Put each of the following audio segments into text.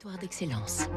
Territoire d'excellence.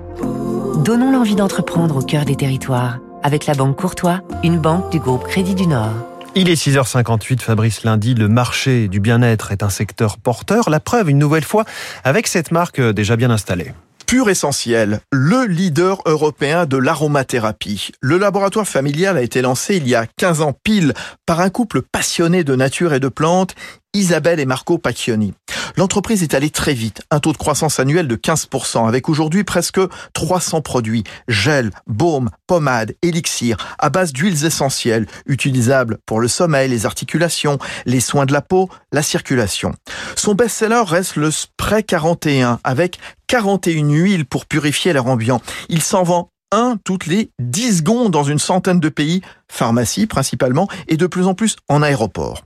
Donnons l'envie d'entreprendre au cœur des territoires avec la Banque Courtois, une banque du groupe Crédit du Nord. Il est 6h58, Fabrice Lundi. Le marché du bien-être est un secteur porteur. La preuve, une nouvelle fois, avec cette marque déjà bien installée. Pur Essentiel, le leader européen de l'aromathérapie. Le laboratoire familial a été lancé il y a 15 ans pile par un couple passionné de nature et de plantes, Isabelle et Marco Pacchioni. L'entreprise est allée très vite, un taux de croissance annuel de 15%, avec aujourd'hui presque 300 produits, gel, baume, pommade, élixir, à base d'huiles essentielles, utilisables pour le sommeil, les articulations, les soins de la peau, la circulation. Son best-seller reste le Spray 41, avec 41 huiles pour purifier l'air ambiant. Il s'en vend un toutes les 10 secondes dans une centaine de pays, pharmacie principalement, et de plus en plus en aéroport.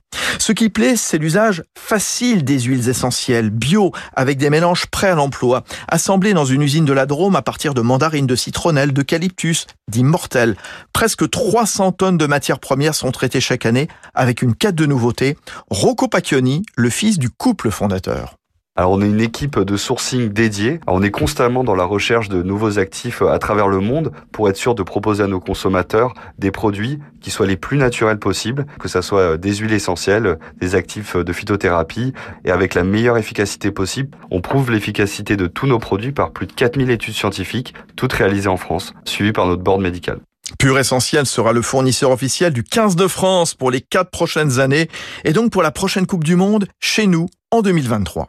Ce qui plaît, c'est l'usage facile des huiles essentielles, bio, avec des mélanges prêts à l'emploi, assemblés dans une usine de la Drôme à partir de mandarines, de citronnelle, d'eucalyptus, d'immortelles. Presque 300 tonnes de matières premières sont traitées chaque année, avec une quête de nouveautés. Rocco Pacchioni, le fils du couple fondateur. Alors on est une équipe de sourcing dédiée. on est constamment dans la recherche de nouveaux actifs à travers le monde pour être sûr de proposer à nos consommateurs des produits qui soient les plus naturels possibles, que ce soit des huiles essentielles, des actifs de phytothérapie et avec la meilleure efficacité possible. On prouve l'efficacité de tous nos produits par plus de 4000 études scientifiques, toutes réalisées en France, suivies par notre board médical. Pure Essentiel sera le fournisseur officiel du 15 de France pour les quatre prochaines années et donc pour la prochaine Coupe du Monde chez nous en 2023.